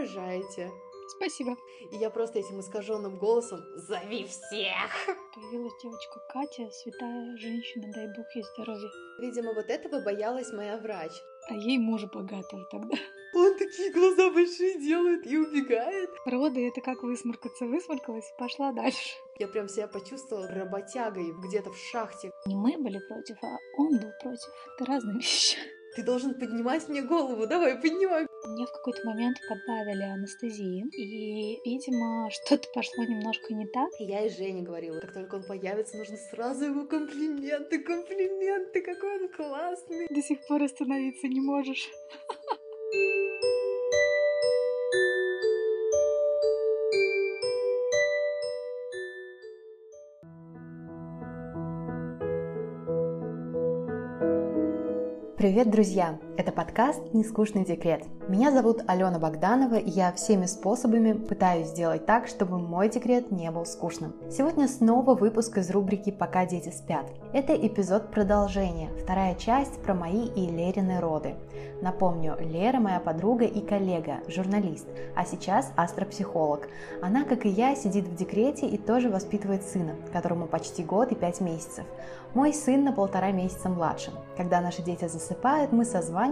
рожаете. Спасибо. И я просто этим искаженным голосом «Зови всех!» Появилась девочка Катя, святая женщина, дай бог ей здоровья. Видимо, вот этого боялась моя врач. А ей муж богатого тогда. Он такие глаза большие делает и убегает. Роды — это как высморкаться. Высморкалась, пошла дальше. Я прям себя почувствовала работягой где-то в шахте. Не мы были против, а он был против. Это разные вещи. Ты должен поднимать мне голову, давай, поднимай. Мне в какой-то момент подбавили анестезии, и, видимо, что-то пошло немножко не так. Я и Жене говорила, как только он появится, нужно сразу ему комплименты, комплименты, какой он классный. До сих пор остановиться не можешь. Привет, друзья! Это подкаст «Нескучный декрет». Меня зовут Алена Богданова, и я всеми способами пытаюсь сделать так, чтобы мой декрет не был скучным. Сегодня снова выпуск из рубрики «Пока дети спят». Это эпизод продолжения, вторая часть про мои и Лерины роды. Напомню, Лера моя подруга и коллега, журналист, а сейчас астропсихолог. Она, как и я, сидит в декрете и тоже воспитывает сына, которому почти год и пять месяцев. Мой сын на полтора месяца младше. Когда наши дети засыпают, мы созваниваемся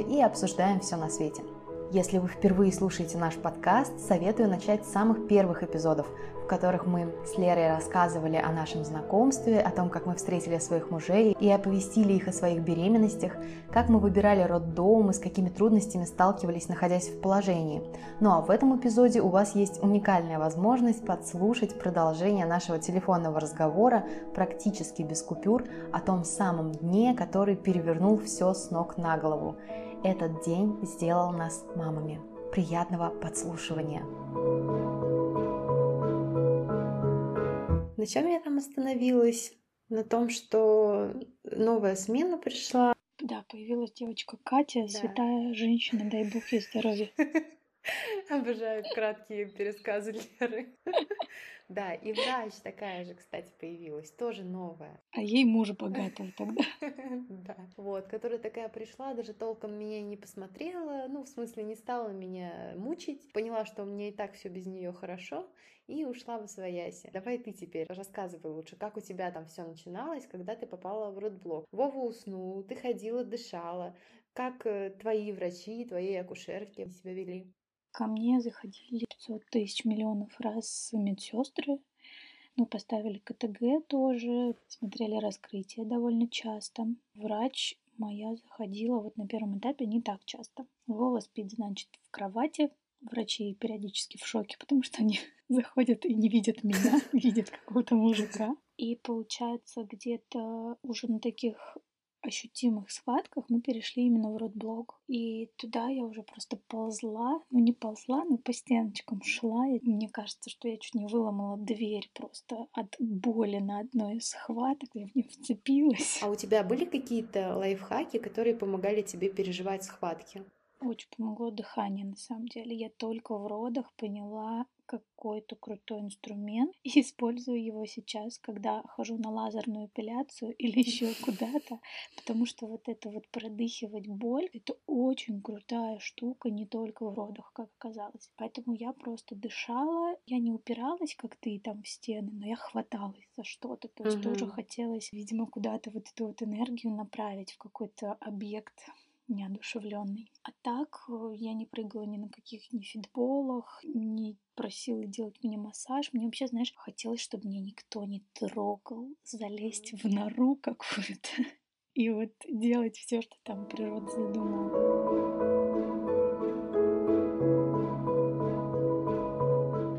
и обсуждаем все на свете. Если вы впервые слушаете наш подкаст, советую начать с самых первых эпизодов, в которых мы с Лерой рассказывали о нашем знакомстве, о том, как мы встретили своих мужей и оповестили их о своих беременностях, как мы выбирали роддом и с какими трудностями сталкивались, находясь в положении. Ну а в этом эпизоде у вас есть уникальная возможность подслушать продолжение нашего телефонного разговора практически без купюр о том самом дне, который перевернул все с ног на голову. Этот день сделал нас мамами. Приятного подслушивания! На чем я там остановилась? На том, что новая смена пришла. Да, появилась девочка Катя, да. святая женщина, дай бог ей здоровья. Обожаю краткие пересказы Леры. Да, и врач такая же, кстати, появилась, тоже новая. А ей мужа богатого тогда. Да, вот, которая такая пришла, даже толком меня не посмотрела, ну, в смысле, не стала меня мучить, поняла, что мне и так все без нее хорошо, и ушла в свояси. Давай ты теперь рассказывай лучше, как у тебя там все начиналось, когда ты попала в родблок. Вова уснул, ты ходила, дышала, как э, твои врачи, твои акушерки себя вели? Ко мне заходили 500 тысяч миллионов раз медсестры, ну, поставили КТГ тоже, смотрели раскрытие довольно часто. Врач моя заходила вот на первом этапе не так часто. Вова спит, значит, в кровати. Врачи периодически в шоке, потому что они заходят и не видят меня, видят какого-то мужика. И получается, где-то уже на таких ощутимых схватках мы перешли именно в родблок. И туда я уже просто ползла, ну не ползла, но по стеночкам шла. И мне кажется, что я чуть не выломала дверь просто от боли на одной из схваток. Я в нее вцепилась. А у тебя были какие-то лайфхаки, которые помогали тебе переживать схватки? Очень помогло дыхание, на самом деле. Я только в родах поняла, какой-то крутой инструмент и использую его сейчас, когда хожу на лазерную эпиляцию или еще куда-то, потому что вот это вот продыхивать боль, это очень крутая штука, не только в родах, как оказалось. Поэтому я просто дышала, я не упиралась, как ты, там в стены, но я хваталась за что-то, то есть угу. тоже хотелось, видимо, куда-то вот эту вот энергию направить в какой-то объект неодушевленный. А так э, я не прыгала ни на каких ни фитболах, не просила делать мне массаж. Мне вообще, знаешь, хотелось, чтобы меня никто не трогал, залезть в нору какую-то и вот делать все, что там природа задумала.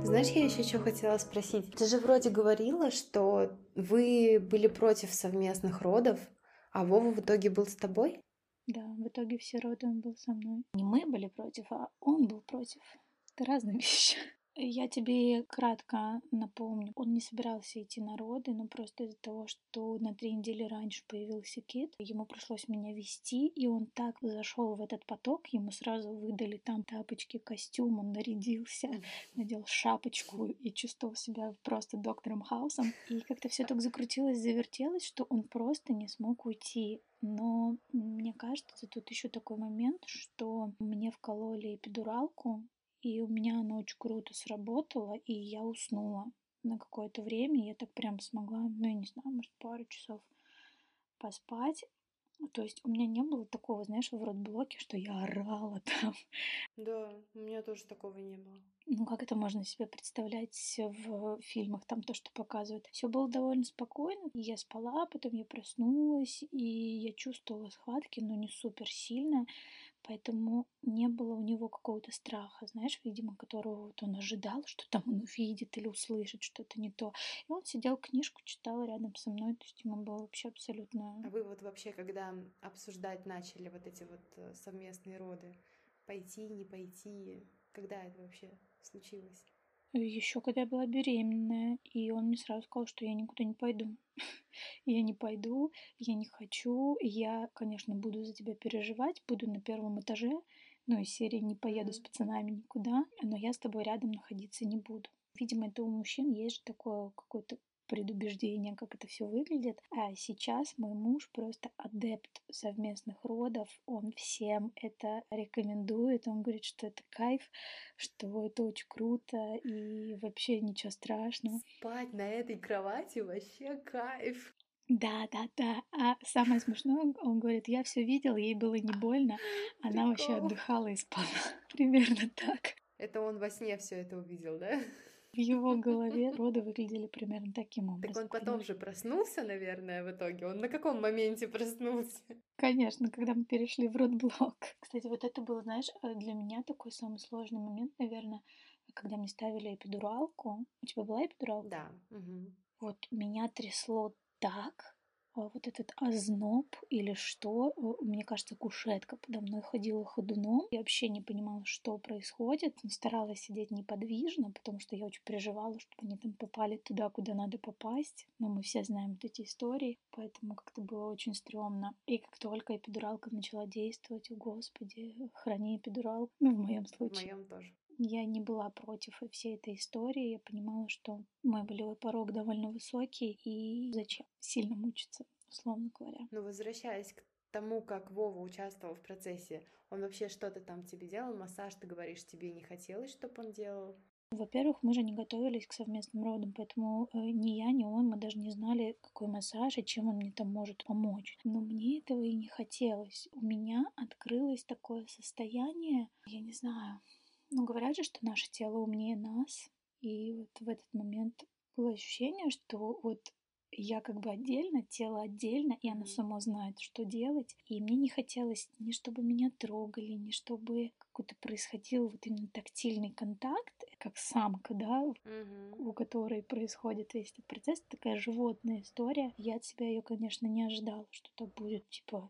Знаешь, я еще что хотела спросить. Ты же вроде говорила, что вы были против совместных родов, а Вова в итоге был с тобой? Да, в итоге все роды он был со мной. Не мы были против, а он был против. Это разные вещи. Я тебе кратко напомню. Он не собирался идти на роды, но просто из-за того, что на три недели раньше появился кит, ему пришлось меня вести, и он так зашел в этот поток, ему сразу выдали там тапочки, костюм, он нарядился, надел шапочку и чувствовал себя просто доктором Хаусом. И как-то все так закрутилось, завертелось, что он просто не смог уйти. Но мне кажется, тут еще такой момент, что мне вкололи эпидуралку, и у меня оно очень круто сработало, и я уснула на какое-то время. Я так прям смогла, ну, я не знаю, может, пару часов поспать. То есть у меня не было такого, знаешь, в родблоке, что я орала там. Да, у меня тоже такого не было. Ну, как это можно себе представлять в фильмах, там то, что показывают. Все было довольно спокойно. Я спала, потом я проснулась, и я чувствовала схватки, но не супер сильно. Поэтому не было у него какого-то страха, знаешь, видимо, которого вот он ожидал, что там он увидит или услышит что-то не то. И он сидел, книжку читал рядом со мной, то есть ему было вообще абсолютно... А вы вот вообще, когда обсуждать начали вот эти вот э, совместные роды, пойти, не пойти, когда это вообще случилось? Еще когда я была беременная, и он мне сразу сказал, что я никуда не пойду. я не пойду, я не хочу, я, конечно, буду за тебя переживать, буду на первом этаже, ну, из серии не поеду с пацанами никуда, но я с тобой рядом находиться не буду. Видимо, это у мужчин есть же такое какое-то предубеждение, как это все выглядит. А сейчас мой муж просто адепт совместных родов. Он всем это рекомендует. Он говорит, что это кайф, что это очень круто и вообще ничего страшного. Спать на этой кровати вообще кайф. Да, да, да. А самое смешное, он говорит, я все видел, ей было не больно, она Прикол. вообще отдыхала и спала. Примерно так. Это он во сне все это увидел, да? В его голове роды выглядели примерно таким образом. Так он потом же проснулся, наверное, в итоге. Он на каком моменте проснулся? Конечно, когда мы перешли в родблок. Кстати, вот это был, знаешь, э, для меня такой самый сложный момент, наверное, когда мне ставили эпидуралку. У тебя была эпидуралка? Да. Угу. Вот меня трясло так, вот этот озноб или что. Мне кажется, кушетка подо мной ходила ходуном. Я вообще не понимала, что происходит. Старалась сидеть неподвижно, потому что я очень переживала, чтобы они там попали туда, куда надо попасть. Но мы все знаем вот эти истории, поэтому как-то было очень стрёмно. И как только эпидуралка начала действовать, о господи, храни эпидурал. Ну, в моем случае. В моем тоже. Я не была против всей этой истории. Я понимала, что мой болевой порог довольно высокий, и зачем сильно мучиться, условно говоря. Ну, возвращаясь к тому, как Вова участвовал в процессе, он вообще что-то там тебе делал? Массаж, ты говоришь, тебе не хотелось, чтобы он делал? Во-первых, мы же не готовились к совместным родам, поэтому э, ни я, ни он, мы даже не знали, какой массаж и чем он мне там может помочь. Но мне этого и не хотелось. У меня открылось такое состояние, я не знаю, ну, говорят же, что наше тело умнее нас. И вот в этот момент было ощущение, что вот я как бы отдельно, тело отдельно, и оно само знает, что делать. И мне не хотелось ни чтобы меня трогали, ни чтобы какой-то происходил вот именно тактильный контакт, как самка, да, угу. у которой происходит весь этот процесс. Такая животная история. Я от себя ее, конечно, не ожидала, что так будет, типа,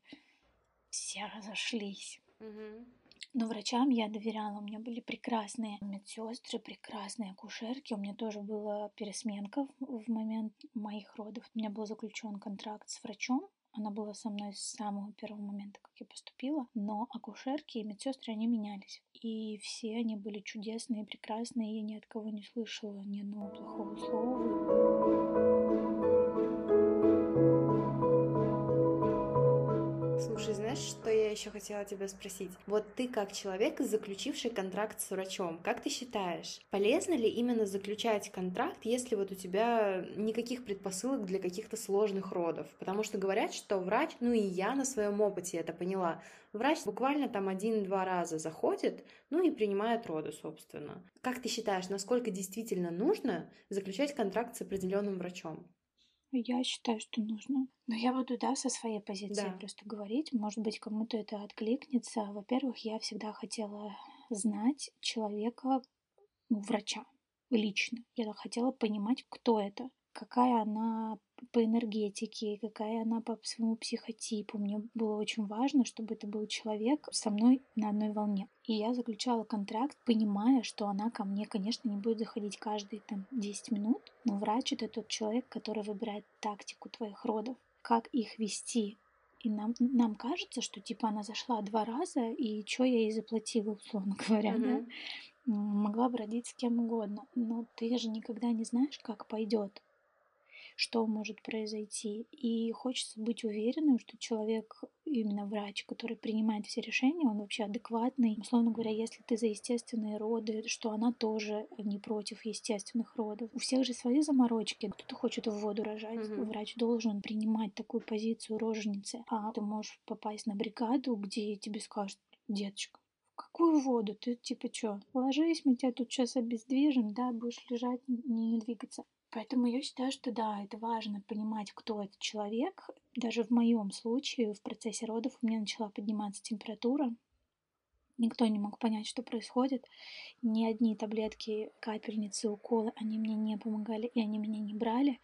все разошлись. Угу. Но врачам я доверяла. У меня были прекрасные медсестры, прекрасные акушерки. У меня тоже была пересменка в момент моих родов. У меня был заключен контракт с врачом. Она была со мной с самого первого момента, как я поступила. Но акушерки и медсестры, они менялись. И все они были чудесные, прекрасные. Я ни от кого не слышала ни одного плохого слова. Слушай, знаешь, что я еще хотела тебя спросить? Вот ты как человек, заключивший контракт с врачом, как ты считаешь, полезно ли именно заключать контракт, если вот у тебя никаких предпосылок для каких-то сложных родов? Потому что говорят, что врач, ну и я на своем опыте это поняла, врач буквально там один-два раза заходит, ну и принимает роды, собственно. Как ты считаешь, насколько действительно нужно заключать контракт с определенным врачом? Я считаю, что нужно. Но я буду, да, со своей позиции Да. просто говорить. Может быть, кому-то это откликнется. Во-первых, я всегда хотела знать человека, ну, врача, лично. Я хотела понимать, кто это, какая она по энергетике, какая она по своему психотипу. Мне было очень важно, чтобы это был человек со мной на одной волне. И я заключала контракт, понимая, что она ко мне, конечно, не будет заходить каждые там 10 минут, но врач это тот человек, который выбирает тактику твоих родов, как их вести. И нам, нам кажется, что типа она зашла два раза, и что я ей заплатила, условно говоря, Мгм. да? Могла бы родить с кем угодно, но ты же никогда не знаешь, как пойдет. Что может произойти. И хочется быть уверенным, что человек, именно врач, который принимает все решения, он вообще адекватный. Условно говоря, если ты за естественные роды, что она тоже не против естественных родов. У всех же свои заморочки. Кто-то хочет в воду рожать. Угу. Врач должен принимать такую позицию роженицы. А ты можешь попасть на бригаду, где тебе скажут, деточка, какую воду? Ты типа что, ложись, мы тебя тут сейчас обездвижим, да, будешь лежать, не двигаться. Поэтому я считаю, что да, это важно понимать, кто этот человек. Даже в моем случае в процессе родов у меня начала подниматься температура. Никто не мог понять, что происходит. Ни одни таблетки, капельницы, уколы, они мне не помогали, и они меня не брали.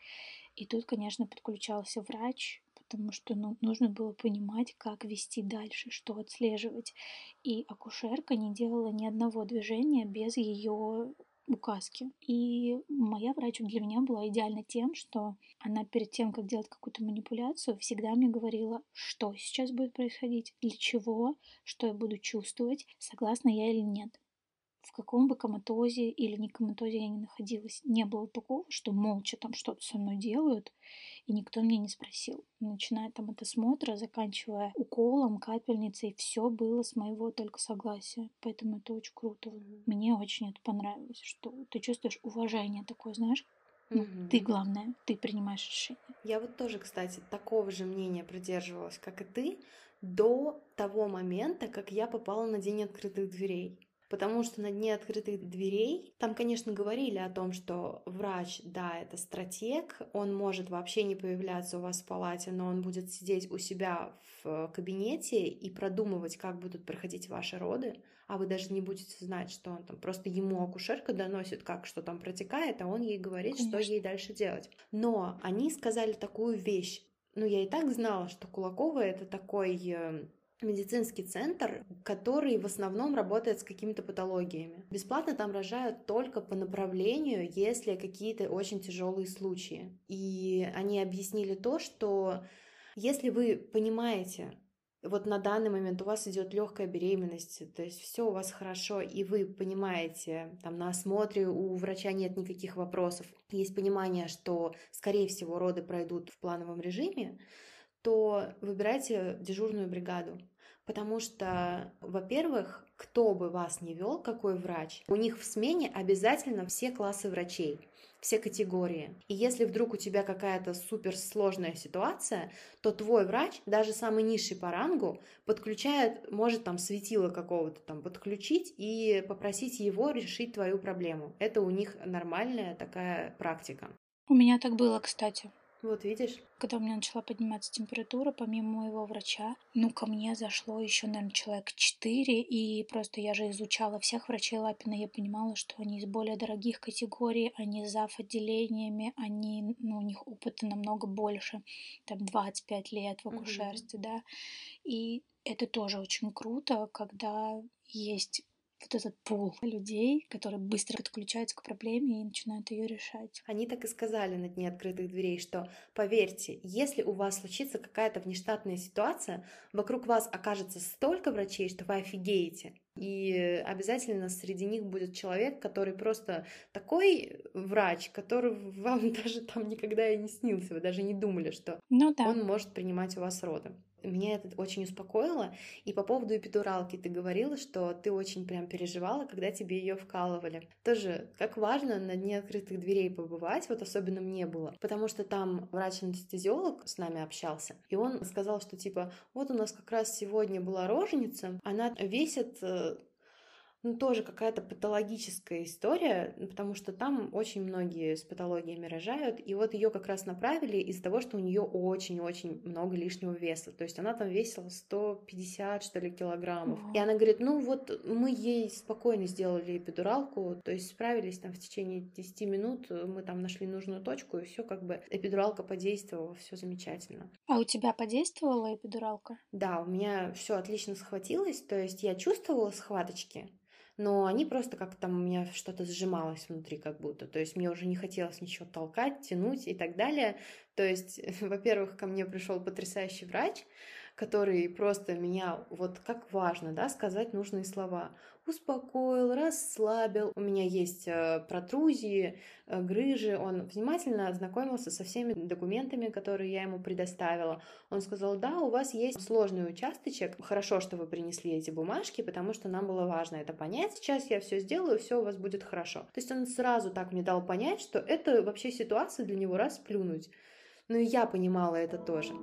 И тут, конечно, подключался врач, потому что ну, нужно было понимать, как вести дальше, что отслеживать. И акушерка не делала ни одного движения без ее указки. И моя врач для меня была идеальна тем, что она перед тем, как делать какую-то манипуляцию, всегда мне говорила, что сейчас будет происходить, для чего, что я буду чувствовать, согласна я или нет в каком бы коматозе или не коматозе я не находилась, не было такого, что молча там что-то со мной делают, и никто меня не спросил. Начиная там от осмотра, заканчивая уколом, капельницей, все было с моего только согласия. Поэтому это очень круто. Мне очень это понравилось, что ты чувствуешь уважение такое, знаешь, ну, mm-hmm. ты главное, ты принимаешь решение. Я вот тоже, кстати, такого же мнения придерживалась, как и ты, до того момента, как я попала на день открытых дверей потому что на дне открытых дверей там, конечно, говорили о том, что врач, да, это стратег, он может вообще не появляться у вас в палате, но он будет сидеть у себя в кабинете и продумывать, как будут проходить ваши роды, а вы даже не будете знать, что он там просто ему акушерка доносит, как что там протекает, а он ей говорит, конечно. что ей дальше делать. Но они сказали такую вещь, ну, я и так знала, что Кулакова это такой э, медицинский центр, который в основном работает с какими-то патологиями. Бесплатно там рожают только по направлению, если какие-то очень тяжелые случаи. И они объяснили то, что если вы понимаете, вот на данный момент у вас идет легкая беременность, то есть все у вас хорошо, и вы понимаете, там на осмотре у врача нет никаких вопросов, есть понимание, что, скорее всего, роды пройдут в плановом режиме, то выбирайте дежурную бригаду. Потому что, во-первых, кто бы вас не вел, какой врач, у них в смене обязательно все классы врачей, все категории. И если вдруг у тебя какая-то суперсложная ситуация, то твой врач, даже самый низший по рангу, подключает, может там светило какого-то там подключить и попросить его решить твою проблему. Это у них нормальная такая практика. У меня так было, кстати. Вот видишь. Когда у меня начала подниматься температура, помимо моего врача, ну, ко мне зашло еще, наверное, человек четыре, и просто я же изучала всех врачей Лапина, я понимала, что они из более дорогих категорий, они зав. отделениями, они, ну, у них опыта намного больше, там, 25 лет в акушерстве, mm-hmm. да, и это тоже очень круто, когда есть вот этот пул людей, которые быстро подключаются к проблеме и начинают ее решать. Они так и сказали на дне открытых дверей, что поверьте, если у вас случится какая-то внештатная ситуация, вокруг вас окажется столько врачей, что вы офигеете. И обязательно среди них будет человек, который просто такой врач, который вам даже там никогда и не снился, вы даже не думали, что ну, да. он может принимать у вас роды. Меня это очень успокоило. И по поводу эпидуралки ты говорила, что ты очень прям переживала, когда тебе ее вкалывали. Тоже, как важно на дне открытых дверей побывать, вот особенно мне было, потому что там врач-анестезиолог с нами общался, и он сказал, что типа, вот у нас как раз сегодня была роженица, она весит э, ну, тоже какая-то патологическая история, потому что там очень многие с патологиями рожают, и вот ее как раз направили из-за того, что у нее очень-очень много лишнего веса, то есть она там весила 150, что ли, килограммов, и она говорит, ну вот мы ей спокойно сделали эпидуралку, то есть справились там в течение 10 минут, мы там нашли нужную точку, и все как бы эпидуралка подействовала, все замечательно. А у тебя подействовала эпидуралка? Да, у меня все отлично схватилось, то есть я чувствовала схваточки, но они просто как там у меня что-то сжималось внутри как будто, то есть мне уже не хотелось ничего толкать, тянуть и так далее. То есть, во-первых, ко мне пришел потрясающий врач, который просто меня, вот как важно, да, сказать нужные слова. Успокоил, расслабил. У меня есть э, протрузии, э, грыжи. Он внимательно ознакомился со всеми документами, которые я ему предоставила. Он сказал, да, у вас есть сложный участочек. Хорошо, что вы принесли эти бумажки, потому что нам было важно это понять. Сейчас я все сделаю, все у вас будет хорошо. То есть он сразу так мне дал понять, что это вообще ситуация для него расплюнуть. Но и я понимала это тоже.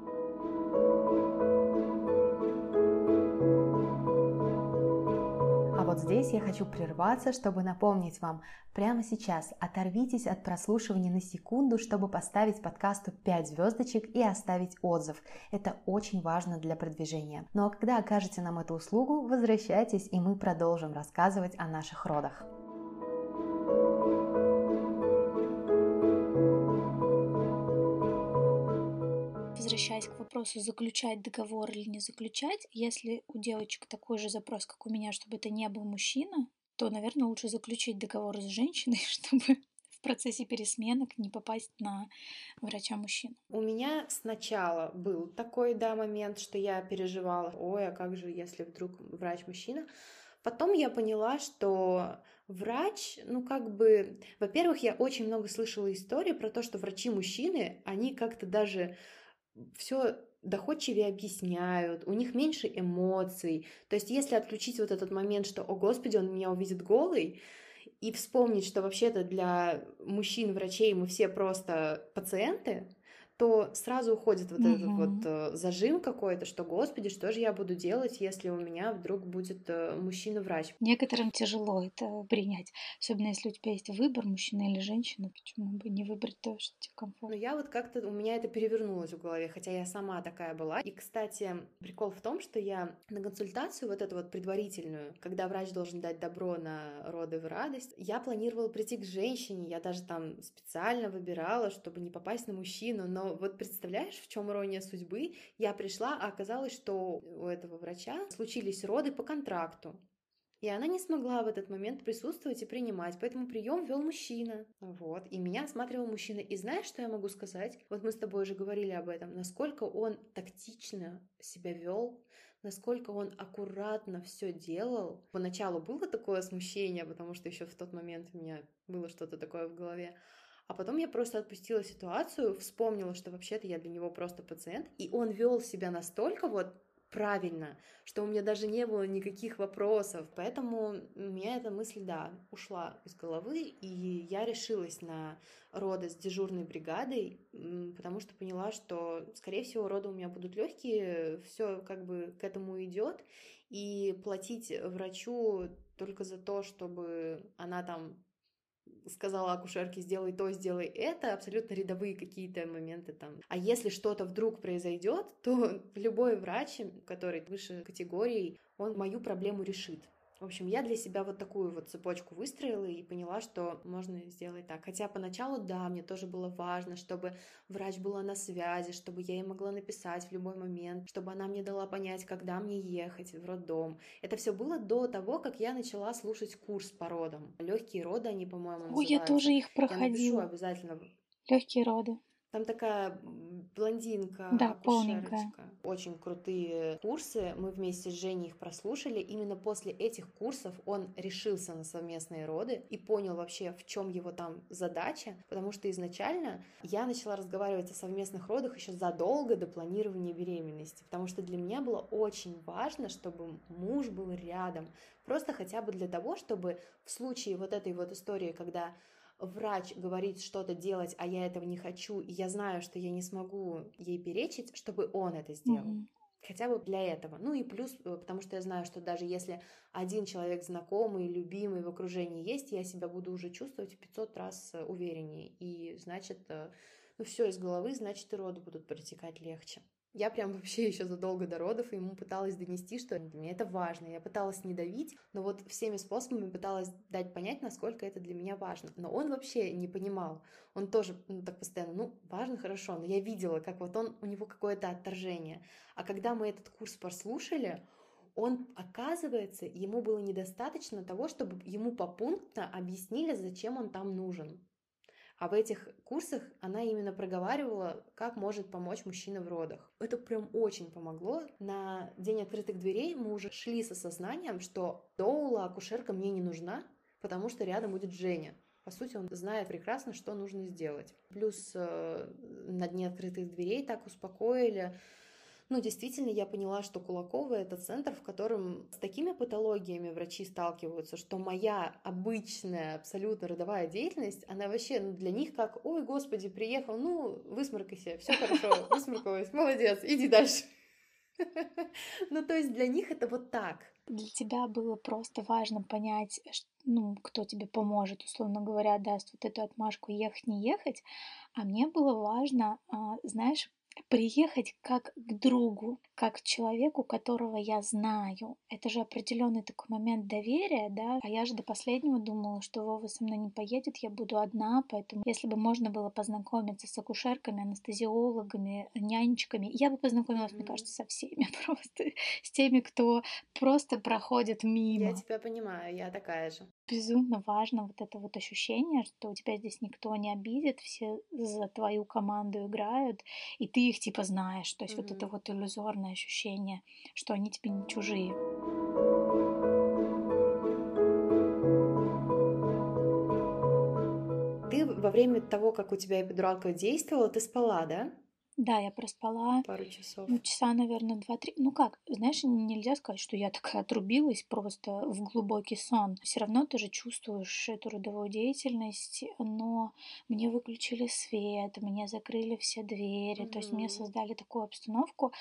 Вот здесь я хочу прерваться, чтобы напомнить вам, прямо сейчас оторвитесь от прослушивания на секунду, чтобы поставить подкасту 5 звездочек и оставить отзыв. Это очень важно для продвижения. Ну а когда окажете нам эту услугу, возвращайтесь и мы продолжим рассказывать о наших родах. Возвращаясь к вопросу, заключать договор или не заключать, если у девочек такой же запрос, как у меня, чтобы это не был мужчина, то, наверное, лучше заключить договор с женщиной, чтобы в процессе пересменок не попасть на врача-мужчину. У меня сначала был такой, да, момент, что я переживала, ой, а как же, если вдруг врач-мужчина, Потом я поняла, что врач, ну как бы, во-первых, я очень много слышала истории про то, что врачи-мужчины, они как-то даже все доходчивее объясняют, у них меньше эмоций. То есть если отключить вот этот момент, что «О, Господи, он меня увидит голый», и вспомнить, что вообще-то для мужчин-врачей мы все просто пациенты, то сразу уходит вот угу. этот вот э, зажим какой-то, что, господи, что же я буду делать, если у меня вдруг будет э, мужчина-врач. Некоторым тяжело это принять, особенно если у тебя есть выбор, мужчина или женщина, почему бы не выбрать то, что тебе комфортно. Но я вот как-то, у меня это перевернулось в голове, хотя я сама такая была. И, кстати, прикол в том, что я на консультацию вот эту вот предварительную, когда врач должен дать добро на роды в радость, я планировала прийти к женщине, я даже там специально выбирала, чтобы не попасть на мужчину, но вот представляешь, в чем ирония судьбы? Я пришла, а оказалось, что у этого врача случились роды по контракту. И она не смогла в этот момент присутствовать и принимать, поэтому прием вел мужчина. Вот. И меня осматривал мужчина. И знаешь, что я могу сказать? Вот мы с тобой уже говорили об этом. Насколько он тактично себя вел, насколько он аккуратно все делал. Поначалу было такое смущение, потому что еще в тот момент у меня было что-то такое в голове. А потом я просто отпустила ситуацию, вспомнила, что вообще-то я для него просто пациент, и он вел себя настолько вот правильно, что у меня даже не было никаких вопросов. Поэтому у меня эта мысль, да, ушла из головы, и я решилась на роды с дежурной бригадой, потому что поняла, что, скорее всего, роды у меня будут легкие, все как бы к этому идет, и платить врачу только за то, чтобы она там сказала акушерке, сделай то, сделай это, абсолютно рядовые какие-то моменты там. А если что-то вдруг произойдет, то любой врач, который выше категории, он мою проблему решит. В общем, я для себя вот такую вот цепочку выстроила и поняла, что можно сделать так. Хотя поначалу, да, мне тоже было важно, чтобы врач была на связи, чтобы я ей могла написать в любой момент, чтобы она мне дала понять, когда мне ехать в роддом. Это все было до того, как я начала слушать курс по родам. Легкие роды, они, по-моему, Ой, я тоже их проходила. Я напишу обязательно. Легкие роды. Там такая блондинка, да, полненькая. Очень крутые курсы. Мы вместе с Женей их прослушали. Именно после этих курсов он решился на совместные роды и понял вообще, в чем его там задача. Потому что изначально я начала разговаривать о совместных родах еще задолго до планирования беременности. Потому что для меня было очень важно, чтобы муж был рядом. Просто хотя бы для того, чтобы в случае вот этой вот истории, когда врач говорит что-то делать, а я этого не хочу, и я знаю, что я не смогу ей перечить, чтобы он это сделал. Mm-hmm. Хотя бы для этого. Ну и плюс, э, потому что я знаю, что даже если один человек знакомый, любимый в окружении есть, я себя буду уже чувствовать в 500 раз э, увереннее. И значит, э, ну все из головы, значит и роды будут протекать легче. Я прям вообще еще задолго до родов ему пыталась донести, что для меня это важно. Я пыталась не давить, но вот всеми способами пыталась дать понять, насколько это для меня важно. Но он вообще не понимал. Он тоже ну, так постоянно, ну, важно, хорошо, но я видела, как вот он, у него какое-то отторжение. А когда мы этот курс прослушали, он, оказывается, ему было недостаточно того, чтобы ему попунктно объяснили, зачем он там нужен. А в этих курсах она именно проговаривала, как может помочь мужчина в родах. Это прям очень помогло. На день открытых дверей мы уже шли с осознанием, что доула, акушерка мне не нужна, потому что рядом будет Женя. По сути, он знает прекрасно, что нужно сделать. Плюс э, на дне открытых дверей так успокоили, ну, действительно, я поняла, что Кулакова — это центр, в котором с такими патологиями врачи сталкиваются, что моя обычная абсолютно родовая деятельность, она вообще ну, для них как, ой, господи, приехал, ну, высморкайся, все хорошо, высморкалась, молодец, иди дальше. Ну, то есть для них это вот так. Для тебя было просто важно понять, ну, кто тебе поможет, условно говоря, даст вот эту отмашку ехать, не ехать. А мне было важно, а, знаешь, приехать как к другу, как человеку, которого я знаю. Это же определенный такой момент доверия, да. А я же до последнего думала, что Вова со мной не поедет, я буду одна, поэтому если бы можно было познакомиться с акушерками, анестезиологами, нянечками, я бы познакомилась, mm-hmm. мне кажется, со всеми просто, с теми, кто просто проходит мимо. Я тебя понимаю, я такая же безумно важно вот это вот ощущение, что у тебя здесь никто не обидит, все за твою команду играют, и ты их типа знаешь. То есть mm-hmm. вот это вот иллюзорное ощущение, что они тебе не чужие. Ты во время того, как у тебя эпидуралка действовала, ты спала, да? Да, я проспала. Пару часов. Ну, часа, наверное, два-три. Ну как, знаешь, нельзя сказать, что я такая отрубилась просто в глубокий сон. Все равно ты же чувствуешь эту родовую деятельность, но мне выключили свет, мне закрыли все двери, mm-hmm. то есть мне создали такую обстановку,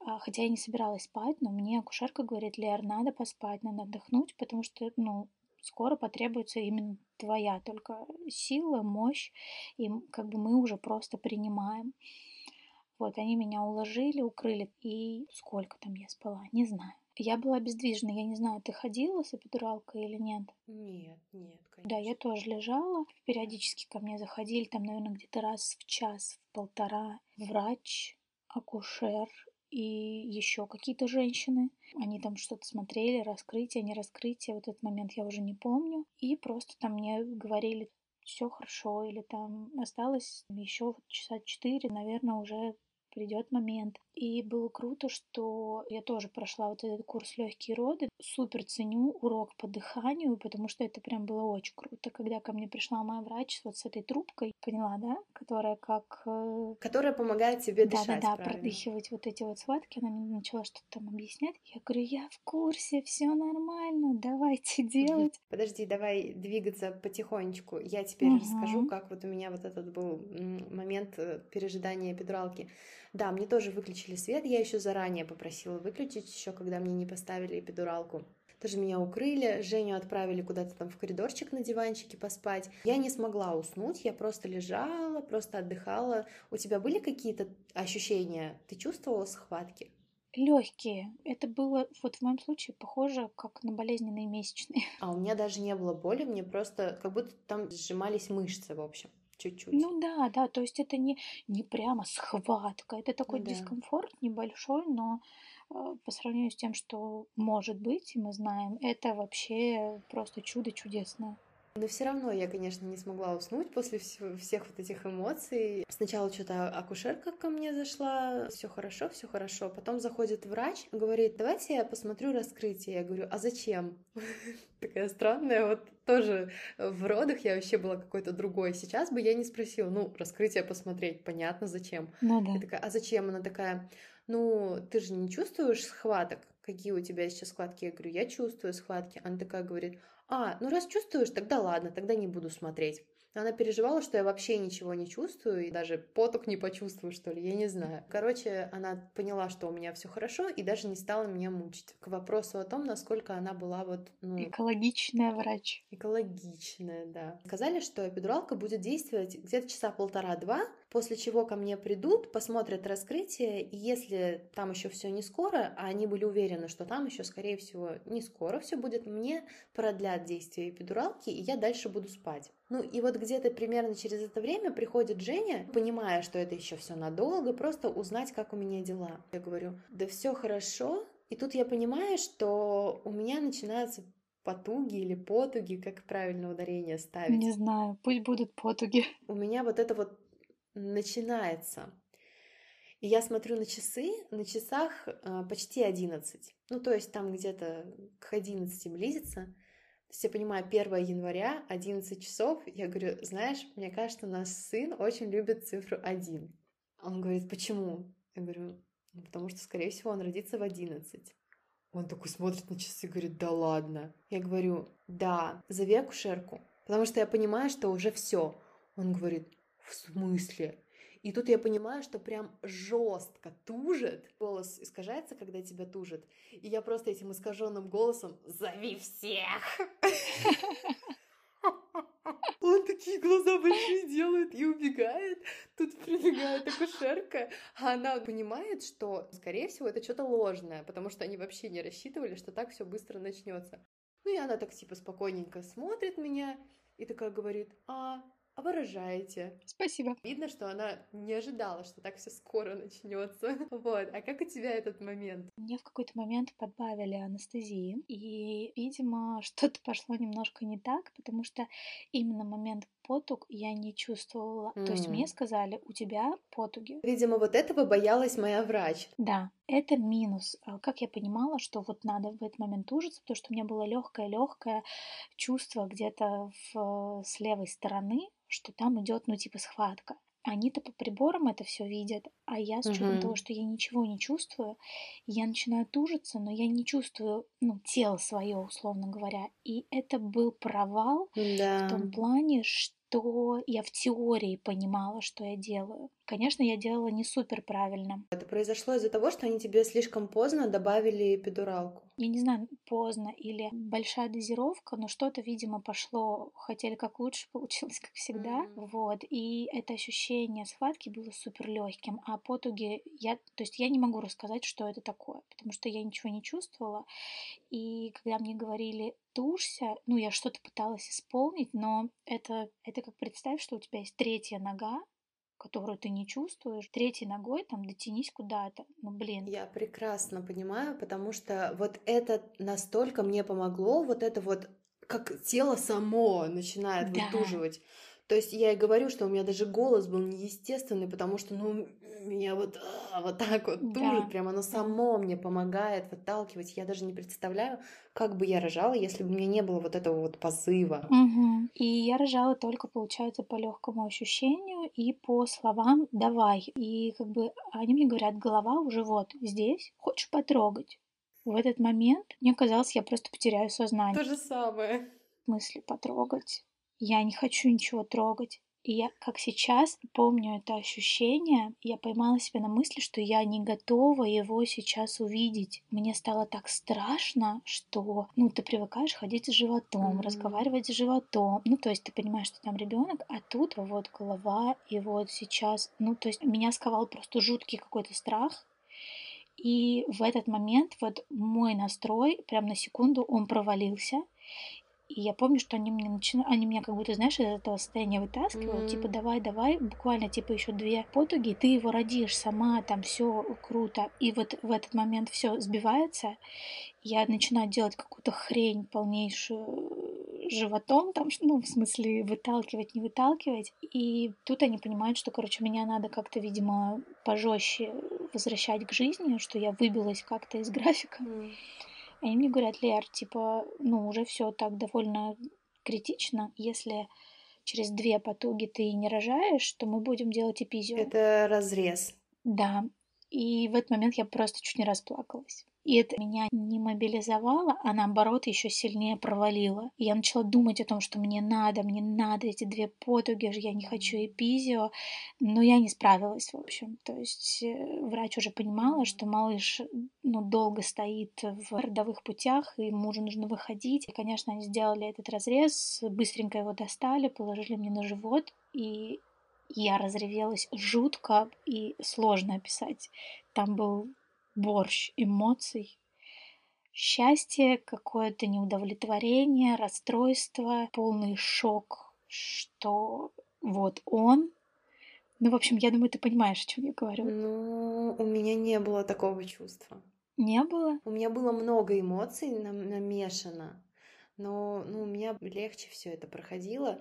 а, хотя я не собиралась спать, но мне акушерка говорит, Лер, надо поспать, надо отдохнуть, потому что, ну, скоро потребуется именно твоя только сила, мощь, и как бы мы уже просто принимаем. Вот, они меня уложили, укрыли, и сколько там я спала, не знаю. Я была обездвижена, я не знаю, ты ходила с эпидуралкой или нет? Нет, нет, конечно. Да, я тоже лежала, периодически ко мне заходили, там, наверное, где-то раз в час, в полтора, врач, акушер и еще какие-то женщины. Они там что-то смотрели, раскрытие, не раскрытие. Вот этот момент я уже не помню. И просто там мне говорили, все хорошо, или там осталось еще часа четыре, наверное, уже придет момент. И было круто, что я тоже прошла вот этот курс легкие роды. Супер ценю урок по дыханию, потому что это прям было очень круто. Когда ко мне пришла моя врач вот с этой трубкой, поняла, да, которая как... Э, которая помогает тебе дышать, Да-да-да, продыхивать вот эти вот схватки. Она мне начала что-то там объяснять. Я говорю, я в курсе, все нормально, давайте делать. Подожди, давай двигаться потихонечку. Я теперь угу. расскажу, как вот у меня вот этот был момент э, пережидания эпидуралки. Да, мне тоже выключили свет, я еще заранее попросила выключить, еще когда мне не поставили эпидуралку. Тоже меня укрыли, Женю отправили куда-то там в коридорчик на диванчике поспать. Я не смогла уснуть, я просто лежала, просто отдыхала. У тебя были какие-то ощущения? Ты чувствовала схватки? Легкие. Это было вот в моем случае похоже как на болезненные месячные. А у меня даже не было боли, мне просто как будто там сжимались мышцы, в общем чуть-чуть. Ну да, да, то есть это не, не прямо схватка, это такой да. дискомфорт небольшой, но э, по сравнению с тем, что может быть, и мы знаем, это вообще просто чудо чудесное. Но все равно я, конечно, не смогла уснуть после всего, всех вот этих эмоций. Сначала что-то акушерка ко мне зашла, все хорошо, все хорошо. Потом заходит врач, говорит, давайте я посмотрю раскрытие. Я говорю, а зачем? Такая странная, вот тоже в родах я вообще была какой-то другой. Сейчас бы я не спросила, ну, раскрытие посмотреть, понятно, зачем. Ну да. Я такая, а зачем? Она такая, ну, ты же не чувствуешь схваток? Какие у тебя сейчас схватки? Я говорю, я чувствую схватки. Она такая говорит, а, ну раз чувствуешь, тогда ладно, тогда не буду смотреть. Она переживала, что я вообще ничего не чувствую, и даже поток не почувствую, что ли, я не знаю. Короче, она поняла, что у меня все хорошо, и даже не стала меня мучить. К вопросу о том, насколько она была вот... Ну, экологичная врач. Экологичная, да. Сказали, что эпидуралка будет действовать где-то часа полтора-два, после чего ко мне придут, посмотрят раскрытие, и если там еще все не скоро, а они были уверены, что там еще, скорее всего, не скоро все будет, мне продлят действие эпидуралки, и я дальше буду спать. Ну и вот где-то примерно через это время приходит Женя, понимая, что это еще все надолго, просто узнать, как у меня дела. Я говорю, да все хорошо. И тут я понимаю, что у меня начинаются потуги или потуги, как правильно ударение ставить? Не знаю, пусть будут потуги. У меня вот это вот начинается. И я смотрю на часы, на часах э, почти 11. Ну, то есть там где-то к 11 близится. То есть я понимаю, 1 января, 11 часов. Я говорю, знаешь, мне кажется, наш сын очень любит цифру 1. Он говорит, почему? Я говорю, ну, потому что, скорее всего, он родится в 11. Он такой смотрит на часы и говорит, да ладно. Я говорю, да, зови акушерку. Потому что я понимаю, что уже все. Он говорит, в смысле? И тут я понимаю, что прям жестко тужит. Голос искажается, когда тебя тужит. И я просто этим искаженным голосом «Зови всех!» Он такие глаза большие делает и убегает. Тут прибегает акушерка, а она понимает, что, скорее всего, это что-то ложное, потому что они вообще не рассчитывали, что так все быстро начнется. Ну и она так типа спокойненько смотрит меня и такая говорит, а, выражаете. Спасибо. Видно, что она не ожидала, что так все скоро начнется. Вот. А как у тебя этот момент? Мне в какой-то момент подбавили анестезии, и, видимо, что-то пошло немножко не так, потому что именно момент потуг я не чувствовала. Mm. То есть мне сказали, у тебя потуги. Видимо, вот этого боялась моя врач. Да, это минус. А как я понимала, что вот надо в этот момент ужиться, потому что у меня было легкое-легкое чувство где-то в, с левой стороны, что там идет, ну, типа, схватка. Они-то по приборам это все видят, а я с учетом uh-huh. того, что я ничего не чувствую, я начинаю тужиться, но я не чувствую, ну, тело свое, условно говоря. И это был провал да. в том плане, что то я в теории понимала, что я делаю. Конечно, я делала не супер правильно. Это произошло из-за того, что они тебе слишком поздно добавили эпидуралку. Я не знаю, поздно или большая дозировка, но что-то, видимо, пошло. Хотели как лучше, получилось как всегда. Mm-hmm. Вот. И это ощущение схватки было супер легким. А потуги я, то есть я не могу рассказать, что это такое, потому что я ничего не чувствовала. И когда мне говорили тушься, ну, я что-то пыталась исполнить, но это, это как представь, что у тебя есть третья нога, которую ты не чувствуешь, третьей ногой там дотянись куда-то. Ну, блин. Я прекрасно понимаю, потому что вот это настолько мне помогло, вот это вот как тело само начинает да. вытуживать. То есть я и говорю, что у меня даже голос был неестественный, потому что, ну, меня вот, а, вот так вот тужит, да. прям оно само мне помогает выталкивать. Я даже не представляю, как бы я рожала, если бы у меня не было вот этого вот позыва. Угу. И я рожала только, получается, по легкому ощущению и по словам «давай». И как бы они мне говорят, голова уже вот здесь, хочешь потрогать? В этот момент мне казалось, я просто потеряю сознание. То же самое. Мысли потрогать. Я не хочу ничего трогать. И я, как сейчас, помню это ощущение, я поймала себя на мысли, что я не готова его сейчас увидеть. Мне стало так страшно, что, ну, ты привыкаешь ходить с животом, mm-hmm. разговаривать с животом. Ну, то есть ты понимаешь, что там ребенок, а тут вот голова, и вот сейчас, ну, то есть меня сковал просто жуткий какой-то страх. И в этот момент вот мой настрой, прям на секунду, он провалился. И я помню, что они мне начинали, они меня как будто, знаешь, из этого состояния вытаскивают, mm-hmm. типа, давай, давай, буквально, типа, еще две потуги, ты его родишь сама, там все круто. И вот в этот момент все сбивается, я начинаю делать какую-то хрень полнейшую животом, там, ну, в смысле, выталкивать, не выталкивать. И тут они понимают, что, короче, меня надо как-то, видимо, пожестче возвращать к жизни, что я выбилась как-то из графика. Mm. И мне говорят, Лер, типа, ну, уже все так довольно критично. Если через две потуги ты не рожаешь, то мы будем делать эпизио. Это разрез. Да. И в этот момент я просто чуть не расплакалась. И это меня не мобилизовало, а наоборот еще сильнее провалило. И я начала думать о том, что мне надо, мне надо эти две потуги, я не хочу эпизио, но я не справилась, в общем. То есть э, врач уже понимала, что малыш ну, долго стоит в родовых путях, и ему уже нужно выходить. И, конечно, они сделали этот разрез, быстренько его достали, положили мне на живот, и я разревелась жутко и сложно описать. Там был борщ эмоций, счастье, какое-то неудовлетворение, расстройство, полный шок, что вот он. Ну, в общем, я думаю, ты понимаешь, о чем я говорю. Ну, у меня не было такого чувства. Не было? У меня было много эмоций намешано но ну, у меня легче все это проходило.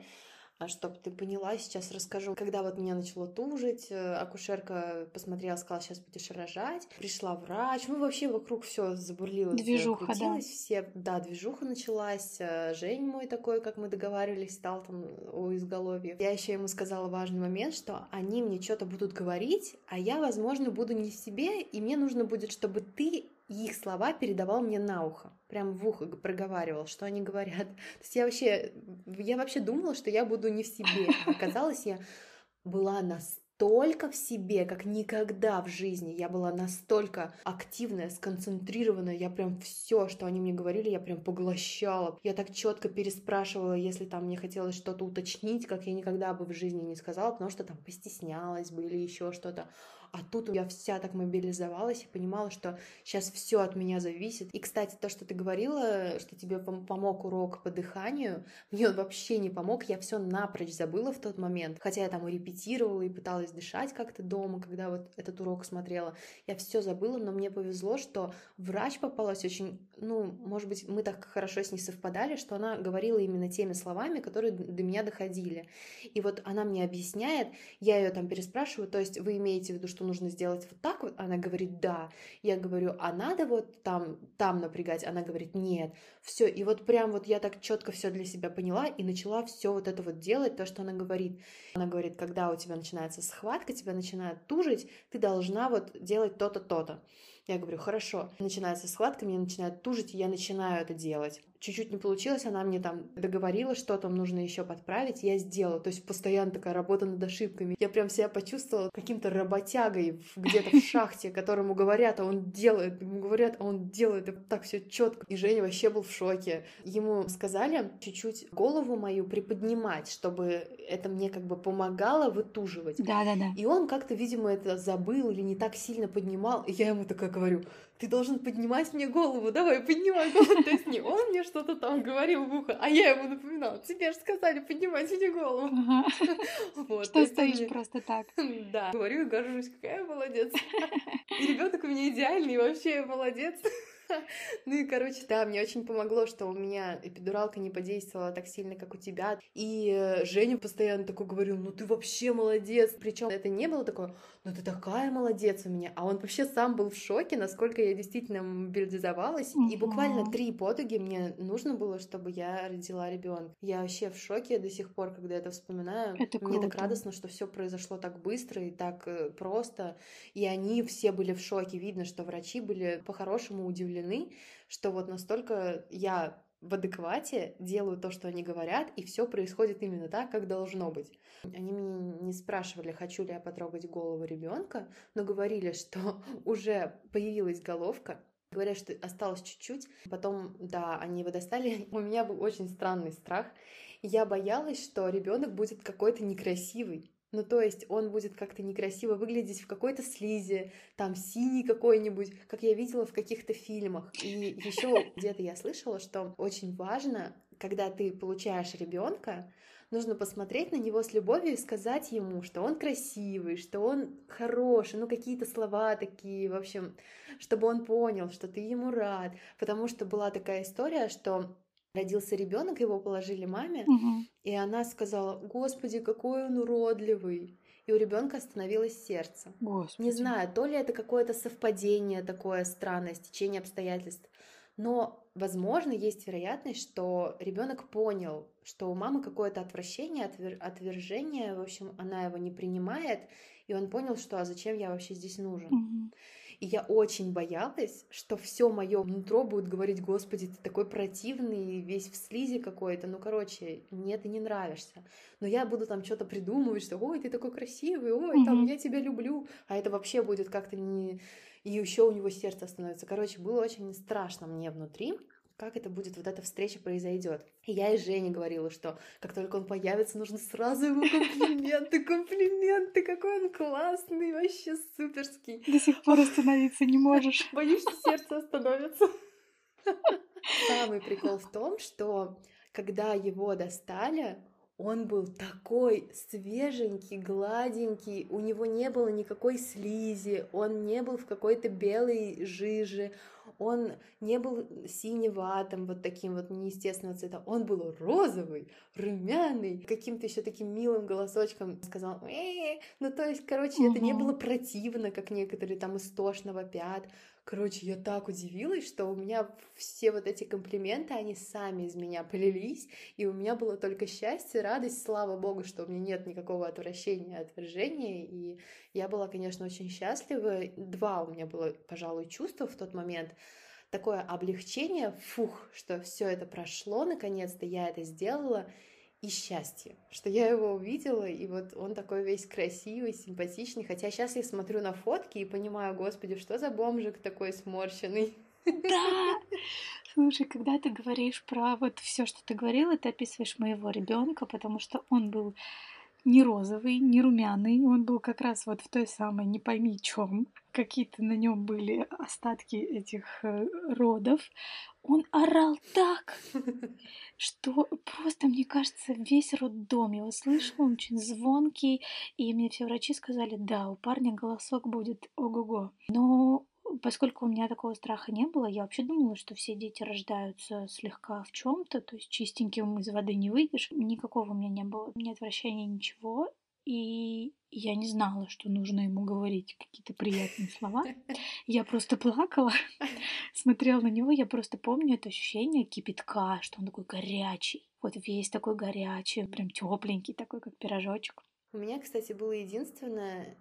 А чтобы ты поняла, сейчас расскажу. Когда вот меня начало тужить, э, акушерка посмотрела, сказала, сейчас будешь рожать. Пришла врач, ну вообще вокруг все забурлилось, движуха, крутилось, да. все, да, движуха началась. Э, Жень мой такой, как мы договаривались, стал там у изголовья. Я еще ему сказала важный момент, что они мне что-то будут говорить, а я, возможно, буду не в себе, и мне нужно будет, чтобы ты их слова передавал мне на ухо, прям в ухо проговаривал, что они говорят. То есть я вообще, я вообще думала, что я буду не в себе, оказалось, я была настолько в себе, как никогда в жизни. Я была настолько активная, сконцентрированная. Я прям все, что они мне говорили, я прям поглощала. Я так четко переспрашивала, если там мне хотелось что-то уточнить, как я никогда бы в жизни не сказала, потому что там постеснялась бы или еще что-то. А тут я вся так мобилизовалась и понимала, что сейчас все от меня зависит. И, кстати, то, что ты говорила, что тебе помог урок по дыханию, мне он вообще не помог, я все напрочь забыла в тот момент. Хотя я там и репетировала, и пыталась дышать как-то дома, когда вот этот урок смотрела. Я все забыла, но мне повезло, что врач попалась очень, ну, может быть, мы так хорошо с ней совпадали, что она говорила именно теми словами, которые до меня доходили. И вот она мне объясняет, я ее там переспрашиваю, то есть вы имеете в виду, что что нужно сделать вот так вот? Она говорит, да. Я говорю, а надо вот там, там напрягать? Она говорит, нет. Все, и вот прям вот я так четко все для себя поняла и начала все вот это вот делать, то, что она говорит. Она говорит, когда у тебя начинается схватка, тебя начинает тужить, ты должна вот делать то-то, то-то. Я говорю, хорошо. Начинается схватка, меня начинает тужить, и я начинаю это делать чуть-чуть не получилось, она мне там договорила, что там нужно еще подправить, я сделала. То есть постоянно такая работа над ошибками. Я прям себя почувствовала каким-то работягой где-то в шахте, которому говорят, а он делает, ему говорят, а он делает, и так все четко. И Женя вообще был в шоке. Ему сказали чуть-чуть голову мою приподнимать, чтобы это мне как бы помогало вытуживать. Да, да, да. И он как-то, видимо, это забыл или не так сильно поднимал. И я ему такая говорю, ты должен поднимать мне голову, давай, поднимай голову. То есть не он мне что-то там говорил в ухо, а я ему напоминала, тебе же сказали поднимать мне голову. Вот, что стоишь мне... просто так. Да, говорю и горжусь, какая молодец. И ребенок у меня идеальный, вообще молодец. Ну и, короче, да, мне очень помогло, что у меня эпидуралка не подействовала так сильно, как у тебя. И э, Женя постоянно такой говорил, ну ты вообще молодец. Причем это не было такое, ну ты такая молодец у меня. А он вообще сам был в шоке, насколько я действительно мобилизовалась. И буквально три потуги мне нужно было, чтобы я родила ребенка. Я вообще в шоке до сих пор, когда это вспоминаю. Это мне так радостно, что все произошло так быстро и так э, просто. И они все были в шоке. Видно, что врачи были по-хорошему удивлены, что вот настолько я в адеквате, делаю то, что они говорят, и все происходит именно так, как должно быть. Они меня не спрашивали, хочу ли я потрогать голову ребенка, но говорили, что уже появилась головка, Говорят, что осталось чуть-чуть. Потом, да, они его достали. У меня был очень странный страх. Я боялась, что ребенок будет какой-то некрасивый. Ну, то есть он будет как-то некрасиво выглядеть в какой-то слизи, там синий какой-нибудь, как я видела в каких-то фильмах. И еще где-то я слышала, что очень важно, когда ты получаешь ребенка, нужно посмотреть на него с любовью и сказать ему, что он красивый, что он хороший, ну какие-то слова такие, в общем, чтобы он понял, что ты ему рад. Потому что была такая история, что родился ребенок, его положили маме, угу. и она сказала, Господи, какой он уродливый. И у ребенка остановилось сердце. Господи. Не знаю, то ли это какое-то совпадение такое странное, стечение обстоятельств, но, возможно, есть вероятность, что ребенок понял, что у мамы какое-то отвращение, отвер... отвержение, в общем, она его не принимает, и он понял, что а зачем я вообще здесь нужен. Угу. И я очень боялась, что все мое нутро будет говорить, Господи, ты такой противный, весь в слизи какой-то. Ну, короче, мне ты не нравишься. Но я буду там что-то придумывать, что ой, ты такой красивый, ой, mm-hmm. там я тебя люблю. А это вообще будет как-то не. И еще у него сердце становится. Короче, было очень страшно мне внутри как это будет, вот эта встреча произойдет. И я и Жене говорила, что как только он появится, нужно сразу ему комплименты, комплименты, какой он классный, вообще суперский. До сих пор остановиться не можешь. Боюсь, что сердце остановится. Самый прикол в том, что когда его достали, он был такой свеженький, гладенький, у него не было никакой слизи, он не был в какой-то белой жиже, он не был синеватым, вот таким вот неестественного цвета, он был розовый, румяный, каким-то еще таким милым голосочком сказал, э ну то есть, короче, угу. это не было противно, как некоторые там истошно вопят, Короче, я так удивилась, что у меня все вот эти комплименты, они сами из меня полились, и у меня было только счастье, радость, слава богу, что у меня нет никакого отвращения, отвержения, и я была, конечно, очень счастлива. Два у меня было, пожалуй, чувства в тот момент. Такое облегчение, фух, что все это прошло, наконец-то я это сделала, и счастье, что я его увидела, и вот он такой весь красивый, симпатичный, хотя сейчас я смотрю на фотки и понимаю, господи, что за бомжик такой сморщенный. Да! Слушай, когда ты говоришь про вот все, что ты говорила, ты описываешь моего ребенка, потому что он был не розовый, не румяный, он был как раз вот в той самой не пойми чем. Какие-то на нем были остатки этих э, родов. Он орал так, что просто, мне кажется, весь роддом его слышал, он очень звонкий, и мне все врачи сказали, да, у парня голосок будет ого-го. Но поскольку у меня такого страха не было, я вообще думала, что все дети рождаются слегка в чем-то, то есть чистеньким из воды не выйдешь. Никакого у меня не было, ни отвращения, ничего. И я не знала, что нужно ему говорить какие-то приятные слова. Я просто плакала, смотрела на него, я просто помню это ощущение кипятка, что он такой горячий. Вот весь такой горячий, прям тепленький, такой как пирожочек. У меня, кстати, было единственное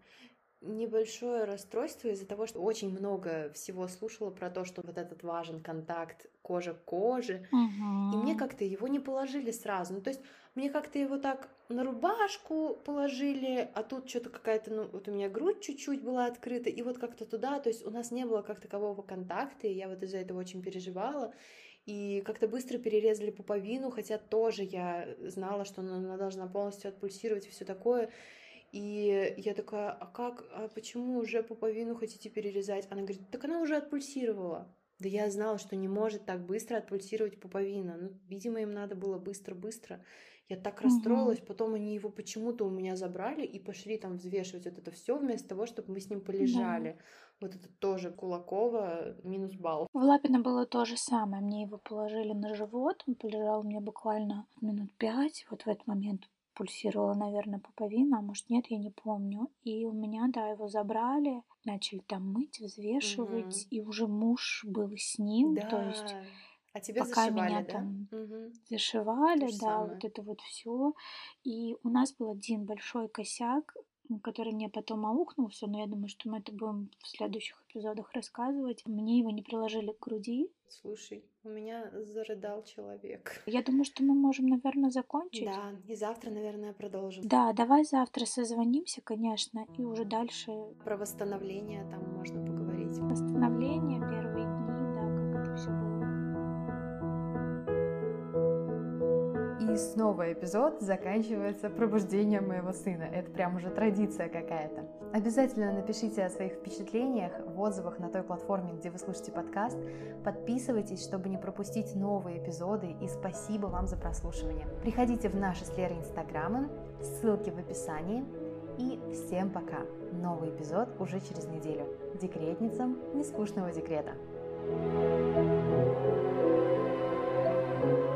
небольшое расстройство из-за того, что очень много всего слушала про то, что вот этот важен контакт кожа к коже, угу. и мне как-то его не положили сразу. Ну, то есть мне как-то его так на рубашку положили, а тут что-то какая-то, ну, вот у меня грудь чуть-чуть была открыта, и вот как-то туда, то есть у нас не было как такового контакта, и я вот из-за этого очень переживала. И как-то быстро перерезали пуповину, хотя тоже я знала, что она, должна полностью отпульсировать и все такое. И я такая, а как, а почему уже пуповину хотите перерезать? Она говорит, так она уже отпульсировала. Да я знала, что не может так быстро отпульсировать пуповина. Ну, видимо, им надо было быстро-быстро. Я так расстроилась, угу. потом они его почему-то у меня забрали и пошли там взвешивать вот это все вместо того, чтобы мы с ним полежали. Да. Вот это тоже Кулакова минус балл. В Лапино было то же самое. Мне его положили на живот, он полежал у меня буквально минут пять. Вот в этот момент пульсировала, наверное, пуповина, а может нет, я не помню. И у меня, да, его забрали, начали там мыть, взвешивать, угу. и уже муж был с ним, да. то есть а тебя пока зашивали, меня да? там угу. зашивали, да, самое. вот это вот все. И у нас был один большой косяк, который мне потом аукнулся, но я думаю, что мы это будем в следующих эпизодах рассказывать. Мне его не приложили к груди. Слушай, у меня зарыдал человек. Я думаю, что мы можем, наверное, закончить. Да, и завтра, наверное, продолжим. Да, давай завтра созвонимся, конечно, и уже дальше... Про восстановление там можно поговорить. Восстановление, первые дни, да, как это все было. И снова эпизод заканчивается пробуждением моего сына. Это прям уже традиция какая-то. Обязательно напишите о своих впечатлениях в отзывах на той платформе, где вы слушаете подкаст. Подписывайтесь, чтобы не пропустить новые эпизоды. И спасибо вам за прослушивание. Приходите в наши с Лерой инстаграмы, ссылки в описании. И всем пока! Новый эпизод уже через неделю. Декретницам нескучного декрета. thank you